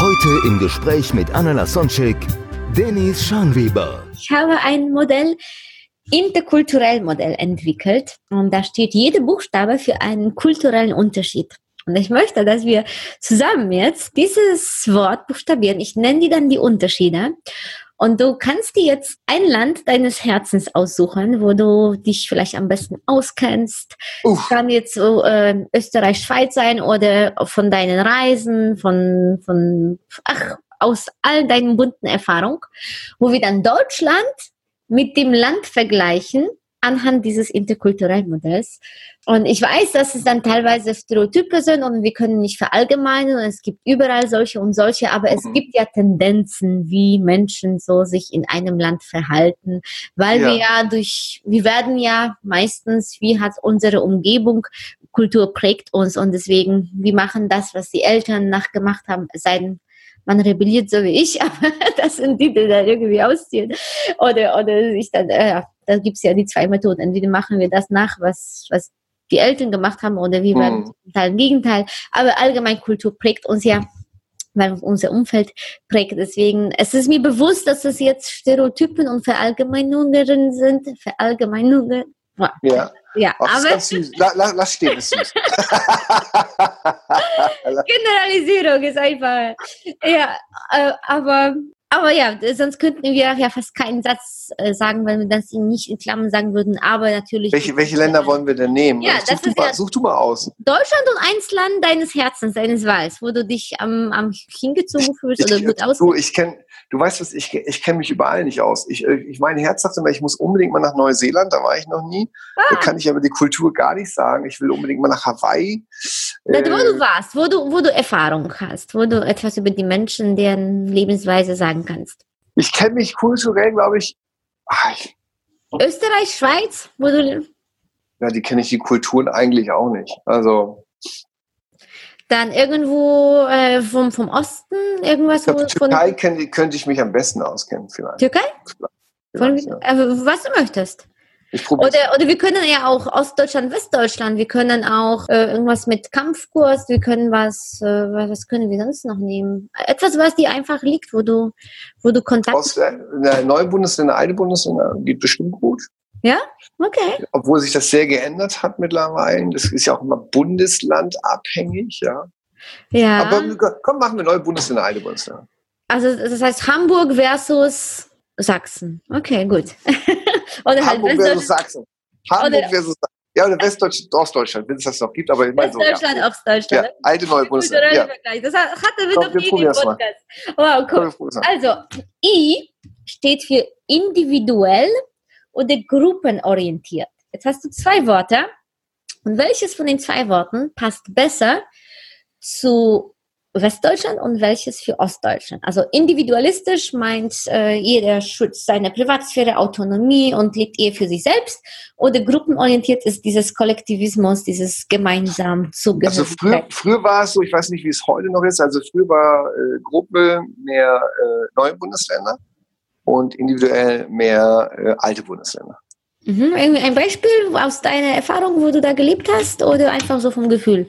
Heute im Gespräch mit Anna Lasonczek, Denis Schanweber. Ich habe ein Modell, interkulturell Modell entwickelt und da steht jeder Buchstabe für einen kulturellen Unterschied. Und ich möchte, dass wir zusammen jetzt dieses Wort buchstabieren. Ich nenne die dann die Unterschiede. Und du kannst dir jetzt ein Land deines Herzens aussuchen, wo du dich vielleicht am besten auskennst. Uff. Kann jetzt so, äh, Österreich, Schweiz sein oder von deinen Reisen, von, von, ach, aus all deinen bunten Erfahrungen, wo wir dann Deutschland mit dem Land vergleichen anhand dieses interkulturellen Modells. Und ich weiß, dass es dann teilweise Stereotype sind und wir können nicht verallgemeinern und es gibt überall solche und solche, aber es Mhm. gibt ja Tendenzen, wie Menschen so sich in einem Land verhalten, weil wir ja durch, wir werden ja meistens, wie hat unsere Umgebung, Kultur prägt uns und deswegen, wir machen das, was die Eltern nachgemacht haben, es sei denn, man rebelliert so wie ich, aber das sind die, die dann irgendwie ausziehen. Oder, oder sich dann, äh, da gibt's ja die zwei Methoden. Entweder machen wir das nach, was, was die Eltern gemacht haben, oder wir werden Hm. zum Teil im Gegenteil. Aber allgemein Kultur prägt uns ja, weil unser Umfeld prägt. Deswegen, es ist mir bewusst, dass es jetzt Stereotypen und Verallgemeinungen sind. Verallgemeinungen. Ja, Ja, Ach, aber ganz süß. La, la, lass stehen, ist süß. Generalisierung ist einfach. Ja, äh, aber, aber ja, sonst könnten wir ja fast keinen Satz äh, sagen, wenn wir das nicht in Klammern sagen würden. Aber natürlich. welche, welche Länder wollen wir denn nehmen? Ja, such, das du ist mal, ja- such du mal aus. Deutschland und eins Land deines Herzens, deines Wahls, wo du dich am, am hingezogen fühlst oder gut aus. du, ich kenn, du weißt was, ich, ich kenne mich überall nicht aus. Ich, äh, ich mein Herz sagt immer, ich muss unbedingt mal nach Neuseeland, da war ich noch nie. Da Ah, kann ich aber die Kultur gar nicht sagen. Ich will unbedingt mal nach Hawaii. da, wo Äh, du warst, wo du, wo du Erfahrung hast, wo du etwas über die Menschen, deren Lebensweise sagen kannst. ich kenne mich kulturell, glaube ich, ah, ich. Österreich, Schweiz, wo du Ja, die kenne ich die Kulturen eigentlich auch nicht. Also, dann irgendwo äh, vom, vom Osten, irgendwas wo, von Türkei kenn, könnte ich mich am besten auskennen, vielleicht. Türkei? Von, Vielleicht, ja. äh, was du möchtest. Ich Oder, oder wir können ja auch Ostdeutschland, Westdeutschland, wir können auch äh, irgendwas mit Kampfkurs, wir können was, äh, was können wir sonst noch nehmen? Etwas, was dir einfach liegt, wo du, wo du Kontakt. der, der neue Bundesländer, alte Bundesländer geht bestimmt gut. Okay. Obwohl sich das sehr geändert hat mittlerweile. Das ist ja auch immer bundeslandabhängig, ja. Ja. Aber komm, machen wir neue Bundesländer, alte Bundesländer. also das heißt Hamburg versus Sachsen. Okay, gut. oder halt Hamburg versus Westdeutschland, Sachsen. Hamburg Oder- versus Ja, oder Westdeutschland, Ostdeutschland, wenn es das noch gibt, aber ich meine so. Ja. Westdeutschland, Ostdeutschland. ja, alte neue Bundesländer. Ja. Vergleich. Das hat- hatte wir Komm, noch wir nie im probieren's mal. Podcast. Wow, cool. Also, I steht für individuell oder gruppenorientiert. Jetzt hast du zwei Worte. Und welches von den zwei Worten passt besser zu Westdeutschland und welches für Ostdeutschland? Also individualistisch meint äh, jeder schützt seine Privatsphäre, Autonomie und lebt eher für sich selbst. Oder gruppenorientiert ist dieses Kollektivismus, dieses gemeinsam zugehören. Also früher, früher war es so, ich weiß nicht, wie es heute noch ist, also früher war äh, Gruppe mehr äh, neue Bundesländer und individuell mehr äh, alte Bundesländer. Mhm. Ein Beispiel aus deiner Erfahrung, wo du da gelebt hast oder einfach so vom Gefühl?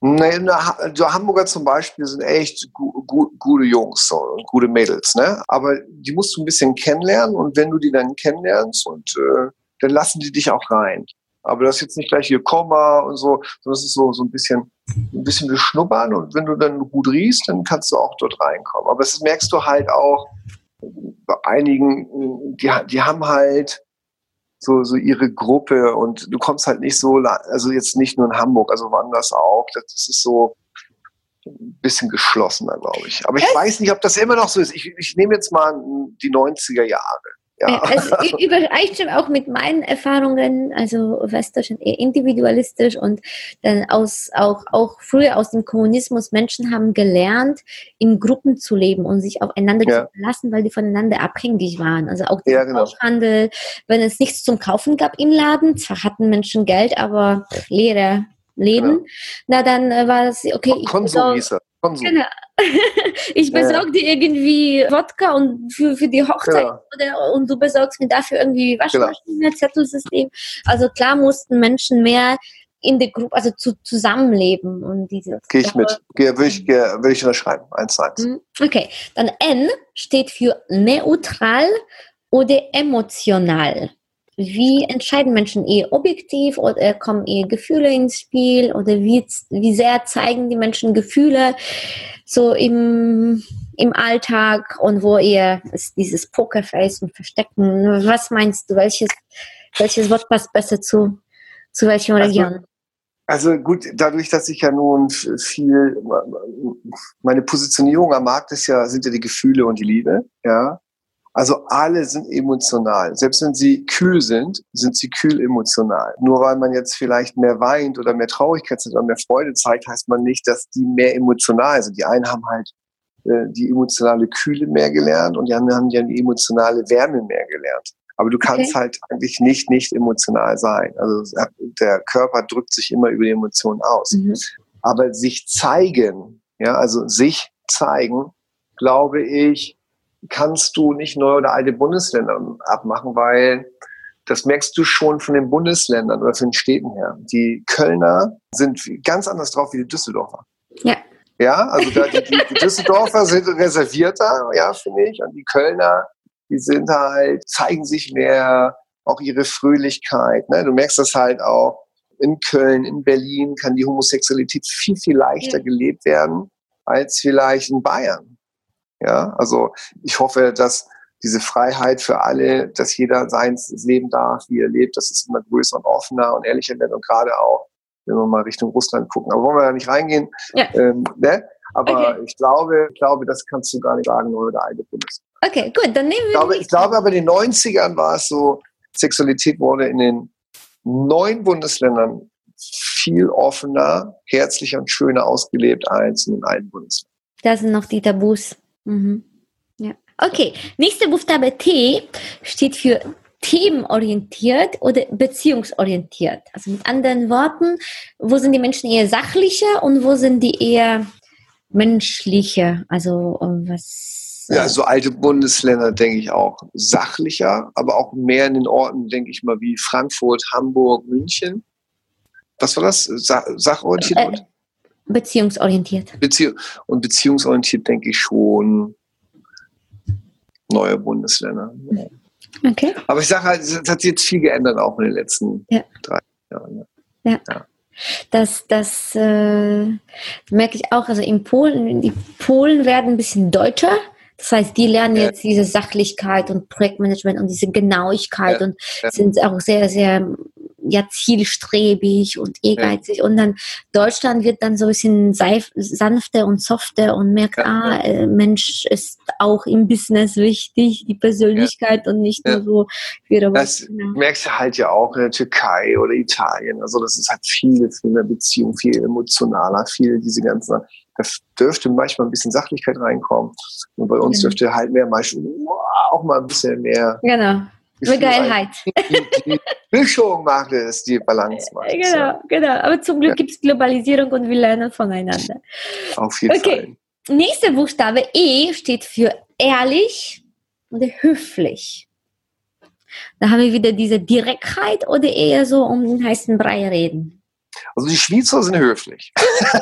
Nee, also Hamburger zum Beispiel sind echt gu gu gute Jungs so, und gute Mädels, ne? Aber die musst du ein bisschen kennenlernen und wenn du die dann kennenlernst und äh, dann lassen die dich auch rein. Aber das ist jetzt nicht gleich hier Komma und so, sondern es ist so, so ein bisschen, ein bisschen beschnuppern und wenn du dann gut riechst, dann kannst du auch dort reinkommen. Aber das merkst du halt auch bei einigen, die, die haben halt so, so ihre Gruppe und du kommst halt nicht so, also jetzt nicht nur in Hamburg, also woanders auch. Das ist so ein bisschen geschlossener, glaube ich. Aber ich weiß nicht, ob das immer noch so ist. Ich, ich nehme jetzt mal die 90er Jahre. Ja. Äh, es übereinstimmt auch mit meinen Erfahrungen, also Westdeutschland eher individualistisch und dann aus, auch, auch früher aus dem Kommunismus, Menschen haben gelernt, in Gruppen zu leben und sich aufeinander ja. zu verlassen, weil die voneinander abhängig waren. Also auch der ja, genau. Handel, wenn es nichts zum Kaufen gab im Laden, zwar hatten Menschen Geld, aber leere Läden, genau. na dann äh, war es, okay. Hieß er. Konsum. Genau. ich besorge dir irgendwie Wodka und für, für die Hochzeit ja. oder, und du besorgst mir dafür irgendwie Waschmaschine, genau. Zettelsystem. Also klar mussten Menschen mehr in der Gruppe, also zu, zusammenleben und diese. Gehe ich mit. Gehe, will ich, gehe, will ich unterschreiben. Eins zu eins. Mhm. Okay. Dann N steht für neutral oder emotional. Wie entscheiden Menschen eher objektiv oder kommen eher Gefühle ins Spiel oder wie, wie sehr zeigen die Menschen Gefühle so im, im Alltag und wo eher ist dieses Pokerface und Verstecken? Was meinst du, welches, welches Wort passt besser zu, zu welchem also, Region? Also gut, dadurch, dass ich ja nun viel, meine Positionierung am Markt ist ja, sind ja die Gefühle und die Liebe, ja. Also alle sind emotional. Selbst wenn sie kühl sind, sind sie kühl emotional. Nur weil man jetzt vielleicht mehr weint oder mehr Traurigkeit oder mehr Freude zeigt, heißt man nicht, dass die mehr emotional sind. Die einen haben halt äh, die emotionale Kühle mehr gelernt und die anderen haben ja die emotionale Wärme mehr gelernt. Aber du kannst okay. halt eigentlich nicht nicht emotional sein. Also der Körper drückt sich immer über die Emotionen aus. Mhm. Aber sich zeigen, ja, also sich zeigen, glaube ich, kannst du nicht neue oder alte Bundesländer abmachen, weil das merkst du schon von den Bundesländern oder von den Städten her. Die Kölner sind ganz anders drauf wie die Düsseldorfer. Ja. Ja, also da, die, die Düsseldorfer sind reservierter, ja, finde ich. Und die Kölner, die sind halt, zeigen sich mehr, auch ihre Fröhlichkeit. Ne? Du merkst das halt auch in Köln, in Berlin kann die Homosexualität viel, viel leichter ja. gelebt werden als vielleicht in Bayern. Ja, also ich hoffe, dass diese Freiheit für alle, dass jeder sein Leben darf, wie er lebt, dass es immer größer und offener und ehrlicher wird und gerade auch, wenn wir mal Richtung Russland gucken. Aber wollen wir da nicht reingehen? Ja. Ähm, ne? Aber okay. ich glaube, ich glaube, das kannst du gar nicht sagen, nur der alte Bundesland. Okay, gut, dann nehmen wir. Ich glaube, ich glaube aber in den 90ern war es so, Sexualität wurde in den neuen Bundesländern viel offener, herzlicher und schöner ausgelebt als in den alten Bundesländern. Da sind noch die Tabus. Mhm. Ja. Okay, nächster Buchstabe T steht für themenorientiert oder beziehungsorientiert. Also mit anderen Worten, wo sind die Menschen eher sachlicher und wo sind die eher menschlicher? Also was? Ja, so alte Bundesländer denke ich auch sachlicher, aber auch mehr in den Orten, denke ich mal, wie Frankfurt, Hamburg, München. Was war das? Sa sachorientiert? Äh, Beziehungsorientiert. Beziehung, und beziehungsorientiert denke ich schon neue Bundesländer. Okay. Aber ich sage halt, es hat sich jetzt viel geändert, auch in den letzten ja. drei Jahren. Ja. ja. Das, das äh, merke ich auch. Also in Polen, die Polen werden ein bisschen deutscher. Das heißt, die lernen ja. jetzt diese Sachlichkeit und Projektmanagement und diese Genauigkeit ja. und sind auch sehr, sehr ja zielstrebig und ehrgeizig. Ja. Und dann Deutschland wird dann so ein bisschen sanfter und softer und merkt, ja, ah, ja. Äh, Mensch ist auch im Business wichtig, die Persönlichkeit und nicht nur so für Das genau. merkst du halt ja auch in der Türkei oder Italien. Also das ist halt viel, viel mehr Beziehung, viel emotionaler, viel diese ganzen da dürfte manchmal ein bisschen Sachlichkeit reinkommen. Und bei uns genau. dürfte halt mehr manchmal auch mal ein bisschen mehr genau. Eine Geilheit. Die, Mischung macht es, die Balance macht Genau, ja. genau. Aber zum Glück ja. gibt es Globalisierung und wir lernen voneinander. Auf jeden okay. Fall. Nächster Buchstabe E steht für ehrlich oder höflich. Da haben wir wieder diese Direktheit oder eher so um den heißen Brei reden. Also die Schweizer sind höflich. das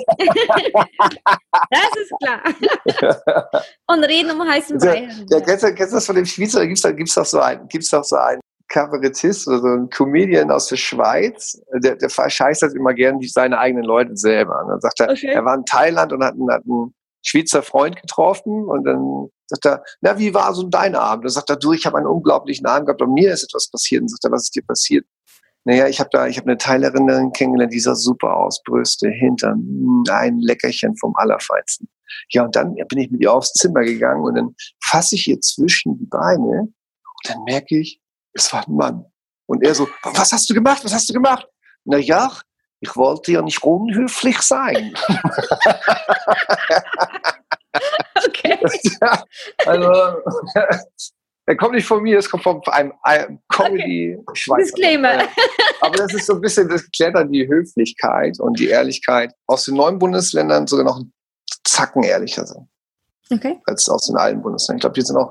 ist klar. Und reden um heißen Brei. Ja, kennst, du, kennst du das von dem Schweizer? Da gibt es da gibt's doch so einen, gibt's doch so einen Kabarettist oder so ein Comedian aus der Schweiz, der, der verscheißt das immer gern wie seine eigenen Leute selber. Und dann sagt er, okay. er war in Thailand und hat, einen, hat einen Schweizer Freund getroffen und dann sagt er, na, wie war so dein Abend? Dann sagt er, du, ich habe einen unglaublichen Abend gehabt, und mir ist etwas passiert. Und sagt er, was ist dir passiert? Naja, ich habe da, ich habe eine Thailerin kennengelernt, die sah super aus, Brüste, Hintern, hm, ein Leckerchen vom Allerfeinsten. Ja, und dann bin ich mit ihr aufs Zimmer gegangen und dann fasse ich ihr zwischen die Beine und dann merke ich, es war ein Mann. Und er so, was hast du gemacht? Was hast du gemacht? Na ja, ich wollte ja nicht unhöflich sein. Okay. also, er kommt nicht von mir, es kommt von einem, einem comedy okay. Disclaimer. Aber das ist so ein bisschen, das klärt dann die Höflichkeit und die Ehrlichkeit aus den neuen Bundesländern sogar noch einen Zacken ehrlicher sind. Okay. Als aus den alten Bundesländern. Ich glaube, die sind auch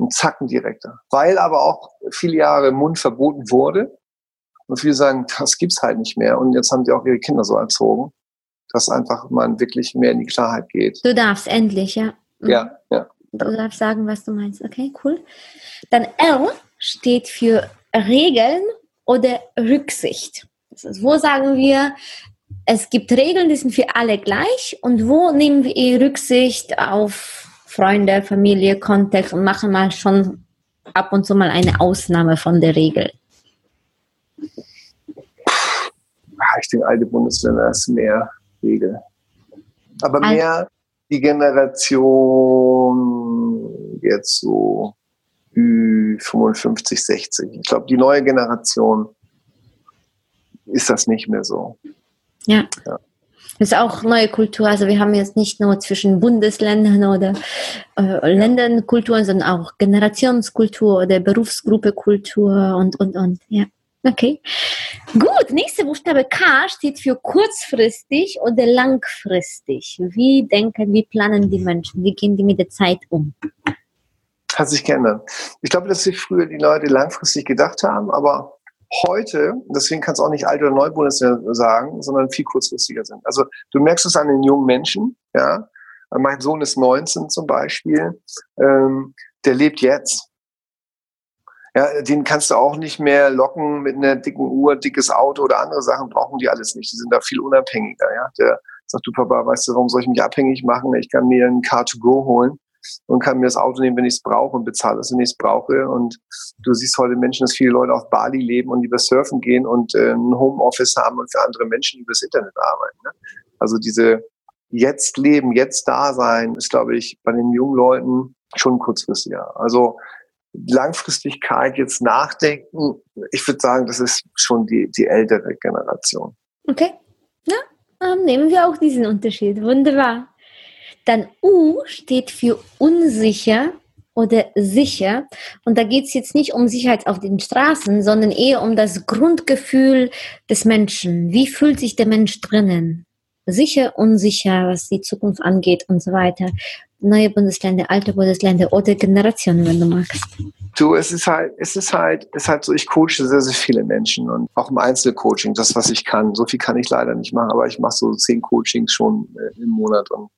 einen Zacken direkter. Weil aber auch viele Jahre Mund verboten wurde. Und viele sagen, das gibt's halt nicht mehr. Und jetzt haben die auch ihre Kinder so erzogen, dass einfach man wirklich mehr in die Klarheit geht. Du darfst endlich, ja. Mhm. Ja, ja. Du darfst sagen, was du meinst. Okay, cool. Dann R steht für Regeln oder Rücksicht. Ist, wo sagen wir, es gibt Regeln, die sind für alle gleich und wo nehmen wir Rücksicht auf Freunde, Familie, Kontext und machen mal schon ab und zu mal eine Ausnahme von der Regel? Ich denke, alte Bundesländer ist mehr Regel. Aber mehr die Generation jetzt so 55, 60. Ich glaube, die neue Generation ist das nicht mehr so. Ja. ja. Das ist auch neue Kultur. Also wir haben jetzt nicht nur zwischen Bundesländern oder äh, Ländern Kultur, sondern auch Generationskultur oder Berufsgruppe Kultur und, und, und. Ja. Okay. Gut, nächste Buchstabe K steht für kurzfristig oder langfristig. Wie denken, wie planen die Menschen? Wie gehen die mit der Zeit um? Hat sich geändert. Ich glaube, dass sich früher die Leute langfristig gedacht haben, aber heute, deswegen kannst du auch nicht alte oder neue Bundesländer sagen, sondern viel kurzfristiger sind. Also du merkst es an den jungen Menschen, ja. Mein Sohn ist 19 zum Beispiel, ähm, der lebt jetzt. Ja, den kannst du auch nicht mehr locken mit einer dicken Uhr, dickes Auto oder andere Sachen brauchen die alles nicht. Die sind da viel unabhängiger. Ja, der sagt du Papa, weißt du, warum soll ich mich abhängig machen? Ich kann mir ein Car2Go holen und kann mir das Auto nehmen, wenn ich es brauche und bezahle es, wenn ich es brauche. Und du siehst heute Menschen, dass viele Leute auf Bali leben und über Surfen gehen und äh, ein Homeoffice haben und für andere Menschen über das Internet arbeiten. Ne? Also diese jetzt leben, jetzt da sein, ist, glaube ich, bei den jungen Leuten schon kurzfristiger. Also Langfristigkeit jetzt nachdenken, ich würde sagen, das ist schon die, die ältere Generation. Okay, ja, ähm, nehmen wir auch diesen Unterschied. Wunderbar. Dann U steht für unsicher oder sicher. Und da geht es jetzt nicht um Sicherheit auf den Straßen, sondern eher um das Grundgefühl des Menschen. Wie fühlt sich der Mensch drinnen? Sicher, unsicher, was die Zukunft angeht und so weiter neue Bundesländer, alte Bundesländer oder Generationen, wenn du magst? Du, es ist halt, es ist halt, es ist halt so, ich coache sehr, sehr viele Menschen und auch im Einzelcoaching, das, was ich kann. So viel kann ich leider nicht machen, aber ich mache so zehn Coachings schon äh, im Monat und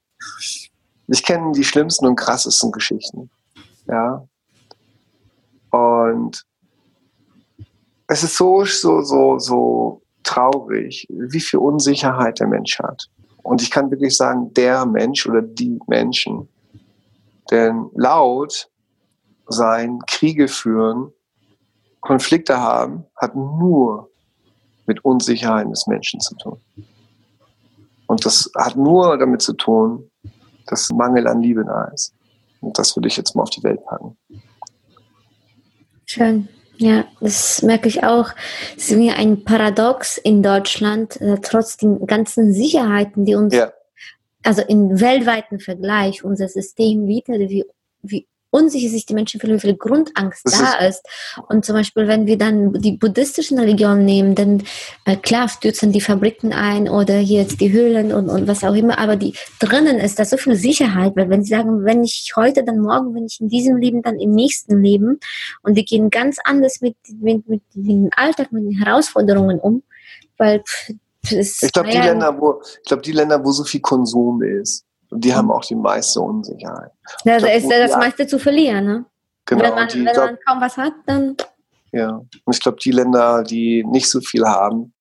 ich kenne die schlimmsten und krassesten Geschichten. Ja. Und es ist so, so, so, so traurig, wie viel Unsicherheit der Mensch hat. Und ich kann wirklich sagen, der Mensch oder die Menschen. Denn laut sein, Kriege führen, Konflikte haben, hat nur mit Unsicherheiten des Menschen zu tun. Und das hat nur damit zu tun, dass Mangel an Liebe da ist. Und das würde ich jetzt mal auf die Welt packen. Schön. Ja, das merke ich auch. Es ist mir ein Paradox in Deutschland, äh, trotz den ganzen Sicherheiten, die uns, ja. also im weltweiten Vergleich, unser System wieder, wie, wie unsicher sich die Menschen fühlen, wie viel Grundangst das da ist. Und zum Beispiel, wenn wir dann die buddhistischen Religionen nehmen, dann äh, klar stürzen die Fabriken ein oder hier jetzt die Höhlen und, und was auch immer, aber die drinnen ist da so viel Sicherheit, weil wenn sie sagen, wenn ich heute, dann morgen, wenn ich in diesem Leben, dann im nächsten Leben und die gehen ganz anders mit, mit, mit dem Alltag, mit den Herausforderungen um, weil ich glaube, die Länder, wo, ich glaube, die Länder, wo so viel Konsum ist, und die haben auch die meiste Unsicherheit. Ja, da ist ja das meiste zu verlieren, ne? Genau. Wenn man, die, wenn man kaum was hat, dann. Ja, und ich glaube, die Länder, die nicht so viel haben,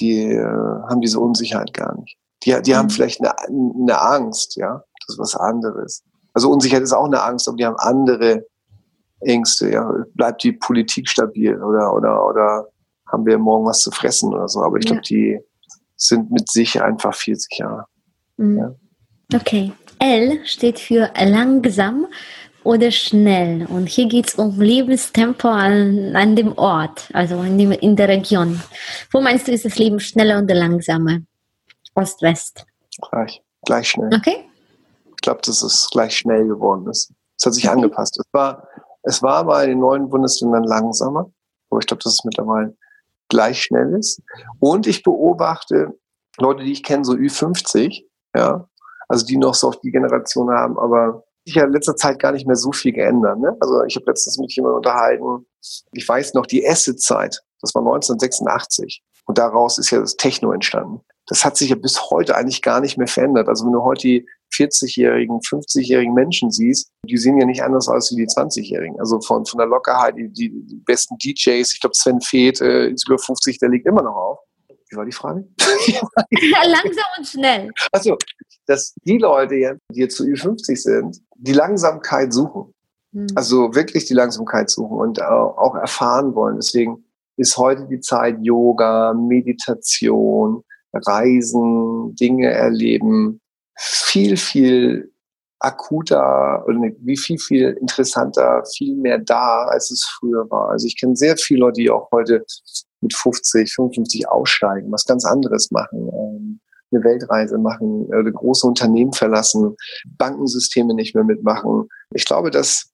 die äh, haben diese Unsicherheit gar nicht. Die, die mhm. haben vielleicht eine, eine Angst, ja, das ist was anderes. Also Unsicherheit ist auch eine Angst, aber die haben andere Ängste, ja. Bleibt die Politik stabil oder, oder, oder haben wir morgen was zu fressen oder so. Aber ich glaube, ja. die sind mit sich einfach viel sicherer. Mhm. Ja. Okay. L steht für langsam oder schnell? Und hier geht es um Lebenstempo an, an dem Ort, also in, dem, in der Region. Wo meinst du, ist das Leben schneller oder langsamer? Ost-West? Gleich, gleich schnell. Okay. Ich glaube, dass es gleich schnell geworden ist. Es hat sich okay. angepasst. Es war, es war mal in den neuen Bundesländern langsamer, aber ich glaube, dass es mittlerweile gleich schnell ist. Und ich beobachte Leute, die ich kenne, so Ü50, ja, also die noch so auf die Generation haben, aber sich ja in letzter Zeit gar nicht mehr so viel geändert. Ne? Also ich habe letztens mit jemandem unterhalten, ich weiß noch, die Acid-Zeit, das war 1986. Und daraus ist ja das Techno entstanden. Das hat sich ja bis heute eigentlich gar nicht mehr verändert. Also wenn du heute die 40-jährigen, 50-jährigen Menschen siehst, die sehen ja nicht anders aus wie die 20-jährigen. Also von, von der Lockerheit, die, die, besten DJs, ich glaube Sven Feth, äh, ist über 50, der liegt immer noch auf. Wie war die Frage? Langsam und schnell. Also, dass die Leute, jetzt, die jetzt zu Ü50 sind, die Langsamkeit suchen. Mhm. Also wirklich die Langsamkeit suchen und auch erfahren wollen. Deswegen ist heute die Zeit Yoga, Meditation, Reisen, Dinge erleben, viel, viel akuter und wie viel, viel interessanter, viel mehr da, als es früher war. Also ich kenne sehr viele Leute, die auch heute mit 50, 55 aussteigen, was ganz anderes machen, ähm, eine Weltreise machen, äh, große Unternehmen verlassen, Bankensysteme nicht mehr mitmachen. Ich glaube, dass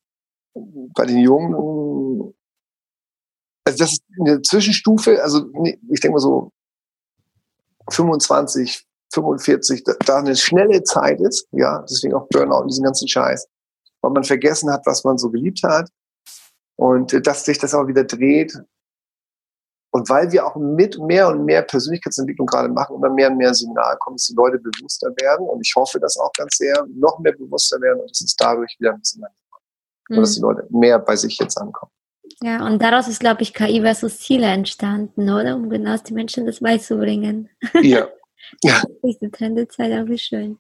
bei den Jungen, also das ist eine Zwischenstufe, also ich denke mal so 25, 45, da eine schnelle Zeit ist, ja, deswegen auch Burnout und diesen ganzen Scheiß, weil man vergessen hat, was man so geliebt hat und äh, dass sich das auch wieder dreht und weil wir auch mit mehr und mehr Persönlichkeitsentwicklung gerade machen, immer mehr und mehr Signal kommen, dass die Leute bewusster werden. Und ich hoffe, dass auch ganz sehr noch mehr bewusster werden und dass es dadurch wieder ein bisschen langsamer mhm. Und dass die Leute mehr bei sich jetzt ankommen. Ja, und daraus ist, glaube ich, KI versus Ziele entstanden, oder? Um genau die Menschen das beizubringen. Ja. ja. Diese Trendezeit auch wie schön.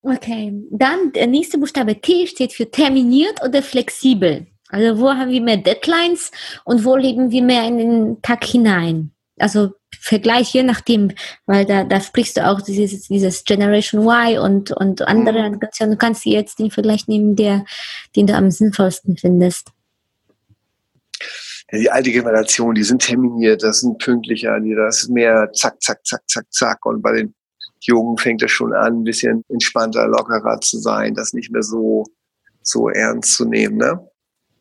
Okay, dann der nächste Buchstabe T steht für terminiert oder flexibel. Also wo haben wir mehr Deadlines und wo leben wir mehr in den Tag hinein? Also Vergleich je nachdem, weil da, da sprichst du auch dieses, dieses Generation Y und, und andere mhm. Du kannst jetzt den Vergleich nehmen, der, den du am sinnvollsten findest. Ja, die alte Generation, die sind terminiert, das sind pünktlicher, die das ist mehr zack, zack, zack, zack, zack. Und bei den Jungen fängt es schon an, ein bisschen entspannter, lockerer zu sein, das nicht mehr so, so ernst zu nehmen. Ne?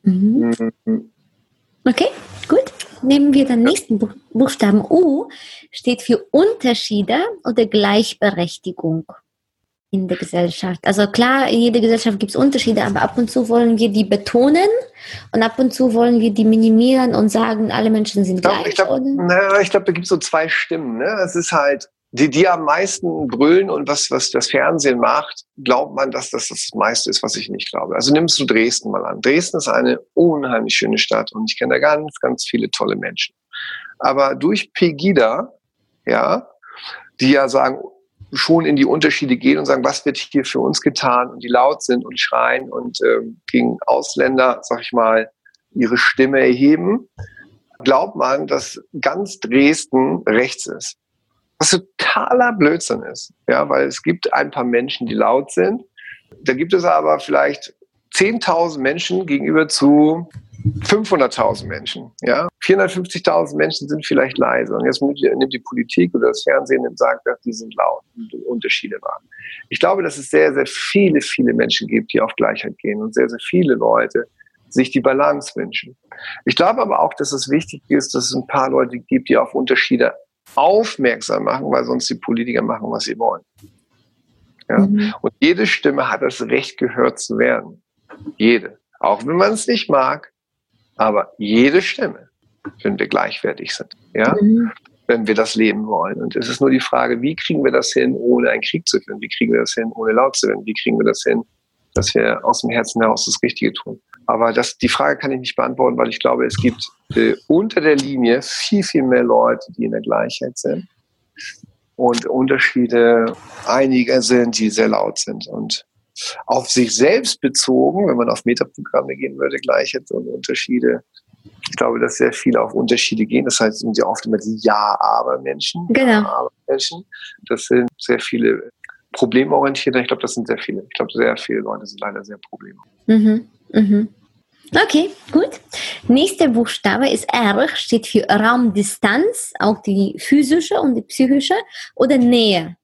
Mhm. Mhm. Okay, gut. Nehmen wir den nächsten Buchstaben U, steht für Unterschiede oder Gleichberechtigung in der Gesellschaft. Also klar, in jeder Gesellschaft gibt es Unterschiede, aber ab und zu wollen wir die betonen und ab und zu wollen wir die minimieren und sagen, alle Menschen sind gleich. Ich glaube, glaub, glaub, da gibt es so zwei Stimmen. Ne? Es ist halt die, die am meisten brüllen und was, was das Fernsehen macht, glaubt man, dass das das meiste ist, was ich nicht glaube. Also nimmst du Dresden mal an. Dresden ist eine unheimlich schöne Stadt und ich kenne da ganz, ganz viele tolle Menschen. Aber durch Pegida, ja, die ja sagen, schon in die Unterschiede gehen und sagen, was wird hier für uns getan und die laut sind und schreien und ähm, gegen Ausländer, sag ich mal, ihre Stimme erheben, glaubt man, dass ganz Dresden rechts ist. Was totaler Blödsinn ist. Ja, weil es gibt ein paar Menschen, die laut sind. Da gibt es aber vielleicht 10.000 Menschen gegenüber zu 500.000 Menschen. Ja, 450.000 Menschen sind vielleicht leise. Und jetzt nimmt die Politik oder das Fernsehen und sagt, dass die sind laut und Unterschiede waren. Ich glaube, dass es sehr, sehr viele, viele Menschen gibt, die auf Gleichheit gehen und sehr, sehr viele Leute sich die Balance wünschen. Ich glaube aber auch, dass es wichtig ist, dass es ein paar Leute gibt, die auf Unterschiede aufmerksam machen, weil sonst die Politiker machen, was sie wollen. Ja? Mhm. Und jede Stimme hat das Recht, gehört zu werden. Jede. Auch wenn man es nicht mag, aber jede Stimme, wenn wir gleichwertig sind. Ja? Mhm. Wenn wir das leben wollen. Und es ist nur die Frage, wie kriegen wir das hin, ohne einen Krieg zu führen? Wie kriegen wir das hin, ohne laut zu werden? Wie kriegen wir das hin, dass wir aus dem Herzen heraus das Richtige tun? Aber das, die Frage kann ich nicht beantworten, weil ich glaube, es gibt äh, unter der Linie viel, viel mehr Leute, die in der Gleichheit sind. Und Unterschiede einiger sind, die sehr laut sind. Und auf sich selbst bezogen, wenn man auf Metaprogramme gehen würde, Gleichheit und Unterschiede. Ich glaube, dass sehr viele auf Unterschiede gehen. Das heißt, sind ja oft immer die Ja-Aber-Menschen. Genau. Ja-Aber-Menschen. Das sind sehr viele problemorientierte. Ich glaube, das sind sehr viele. Ich glaube, sehr viele Leute sind leider sehr problemorientiert. Mhm. Mhm. Okay, gut. Nächster Buchstabe ist R, steht für Raumdistanz, auch die physische und die psychische oder Nähe.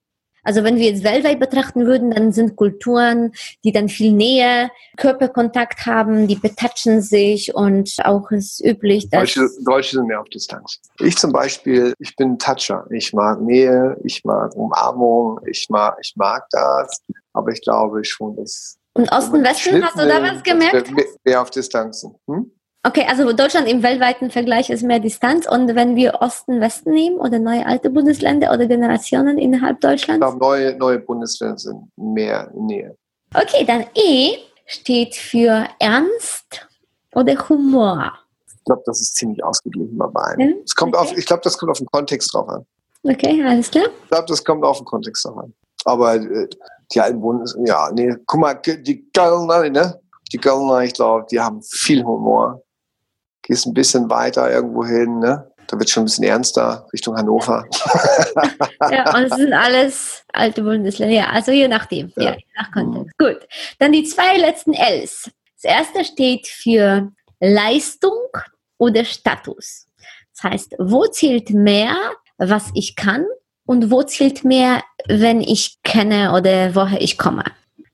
Also wenn wir jetzt weltweit betrachten würden, dann sind Kulturen, die dann viel Nähe, Körperkontakt haben, die betatschen sich und auch ist üblich, dass... Deutsche, Deutsche sind mehr auf Distanz. Ich zum Beispiel, ich bin Toucher. Ich mag Nähe, ich mag Umarmung, ich mag, ich mag das. Aber ich glaube schon, dass... Und Osten, Westen, hast du da was gemerkt? Mehr auf Distanzen. Hm? Okay, also Deutschland im weltweiten Vergleich ist mehr Distanz. Und wenn wir Osten, Westen nehmen oder neue alte Bundesländer oder Generationen innerhalb Deutschlands? Ich glaube, neue, neue Bundesländer sind mehr Nähe. Okay, dann E steht für Ernst oder Humor. Ich glaube, das ist ziemlich ausgeglichen bei beiden. Ja? Es kommt okay. auf, ich glaube, das kommt auf den Kontext drauf an. Okay, alles klar. Ich glaube, das kommt auf den Kontext drauf an. Aber äh, die alten Bundesländer, ja, nee, guck mal, die Kölner, ne? Die Kölner, ich glaube, die haben viel Humor gehst ein bisschen weiter irgendwo hin, ne? Da wird schon ein bisschen ernster Richtung Hannover. ja, und es sind alles alte Bundesländer. Ja, also je nachdem. Ja, ja nach Kontext. Mhm. Gut. Dann die zwei letzten Ls. Das erste steht für Leistung oder Status. Das heißt, wo zählt mehr, was ich kann und wo zählt mehr, wenn ich kenne oder woher ich komme.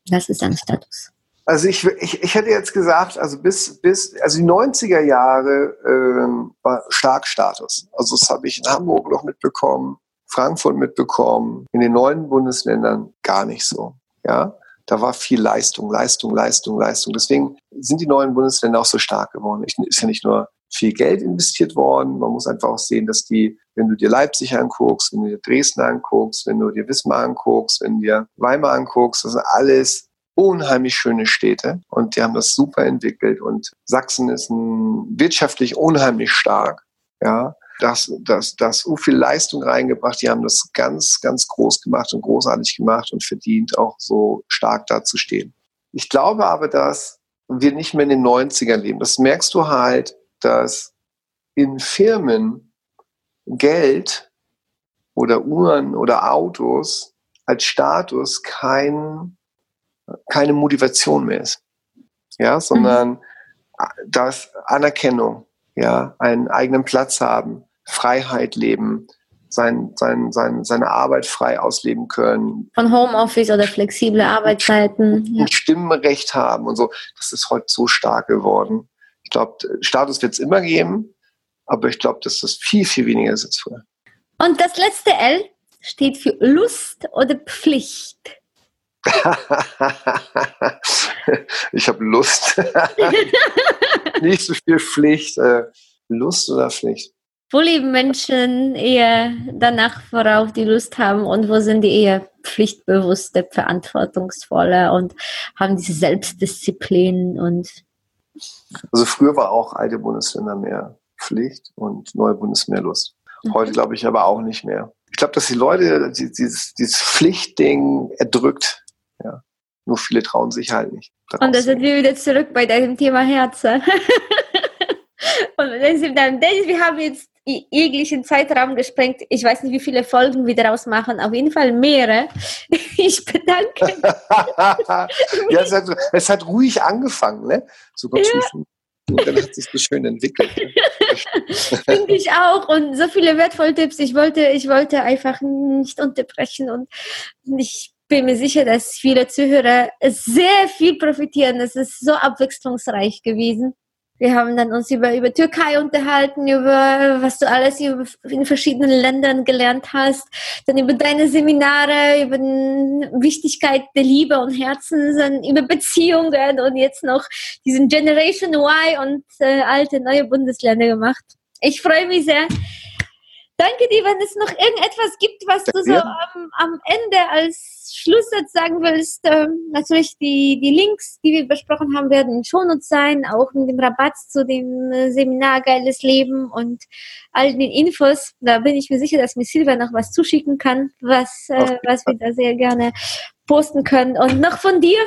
Das ist ein Status. Also ich, ich, ich hätte jetzt gesagt, also bis, bis also die 90er Jahre ähm, war stark Status. Also das habe ich in Hamburg noch mitbekommen, Frankfurt mitbekommen, in den neuen Bundesländern gar nicht so. Ja, da war viel Leistung, Leistung, Leistung, Leistung. Deswegen sind die neuen Bundesländer auch so stark geworden. Ich, ist ja nicht nur viel Geld investiert worden. Man muss einfach auch sehen, dass die, wenn du dir Leipzig anguckst, wenn du dir Dresden anguckst, wenn du dir Wismar anguckst, wenn du dir Weimar anguckst, das sind alles unheimlich schöne Städte und die haben das super entwickelt und Sachsen ist ein, wirtschaftlich unheimlich stark, ja. Das, das, das so viel Leistung reingebracht. Die haben das ganz, ganz groß gemacht und großartig gemacht und verdient, auch so stark dazustehen. Ich glaube aber, dass wir nicht mehr in den 90ern leben. Das merkst du halt, dass in Firmen Geld oder Uhren oder Autos als Status kein keine Motivation mehr ist. Ja, sondern mhm. das Anerkennung, ja, einen eigenen Platz haben, Freiheit leben, sein, sein, sein, seine Arbeit frei ausleben können. Von Homeoffice oder flexible Arbeitszeiten. Ja. Stimmrecht haben und so. Das ist heute so stark geworden. Ich glaube, Status wird es immer geben, aber ich glaube, dass das viel, viel weniger ist als früher. Und das letzte L steht für Lust oder Pflicht. ich habe Lust. Nicht so viel Pflicht. Äh, Lust oder Pflicht? Wo leben Menschen eher danach, worauf die Lust haben und wo sind die eher pflichtbewusste, verantwortungsvolle und haben diese Selbstdisziplin und also früher war auch alte Bundesländer mehr Pflicht und neue Bundesländer Lust. Heute glaube ich aber auch nicht mehr. Ich glaube, dass die Leute dieses, dieses Pflichtding erdrückt. Ja. Nur viele trauen sich halt nicht. Und da sind wir wieder zurück bei deinem Thema Herzen. Und wir haben jetzt jeglichen Zeitraum gesprengt. Ich weiß nicht, wie viele Folgen wir daraus machen. Auf jeden Fall mehrere. Ich bedanke mich. ja, es hat, es hat, ruhig angefangen, ne? So ganz ja. Und dann hat sich so schön entwickelt. Finde ich auch. Und so viele wertvolle Tipps. Ich wollte, ich wollte einfach nicht unterbrechen und ich bin mir sicher, dass viele Zuhörer sehr viel profitieren. Es ist so abwechslungsreich gewesen. Wir haben dann uns über, über Türkei unterhalten, über was du alles in verschiedenen Ländern gelernt hast, dann über deine Seminare, über die Wichtigkeit der Liebe und Herzen, über Beziehungen und jetzt noch diesen Generation Y und äh, alte neue Bundesländer gemacht. Ich freue mich sehr. Danke dir, wenn es noch irgendetwas gibt, was du so am, am Ende als Schlusssatz sagen willst, ähm, natürlich die, die Links, die wir besprochen haben, werden in Shownotes sein, auch mit dem Rabatt zu dem äh, Seminar Geiles Leben und all den Infos. Da bin ich mir sicher, dass mir Silvia noch was zuschicken kann, was, äh, was wir da sehr gerne posten können. Und noch von dir,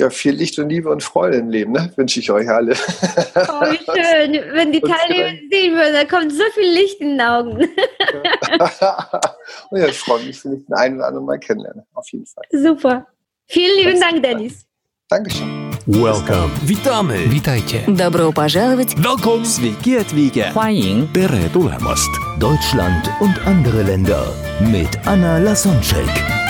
ja, viel Licht und Liebe und Freude im Leben, ne? wünsche ich euch alle. Oh, wie schön. Wenn die Teilnehmer sehen würden, da kommt so viel Licht in den Augen. und ja, ich freue mich, wenn ich den einen oder anderen mal kennenlerne. Auf jeden Fall. Super. Vielen lieben Dank, Dennis. Dankeschön. Welcome. Witamy. Witajcie. Добро пожаловать. Welcome. Sveiki atvykę. 欢迎 Tere tulemast. Deutschland und andere Länder mit Anna Lasonczek.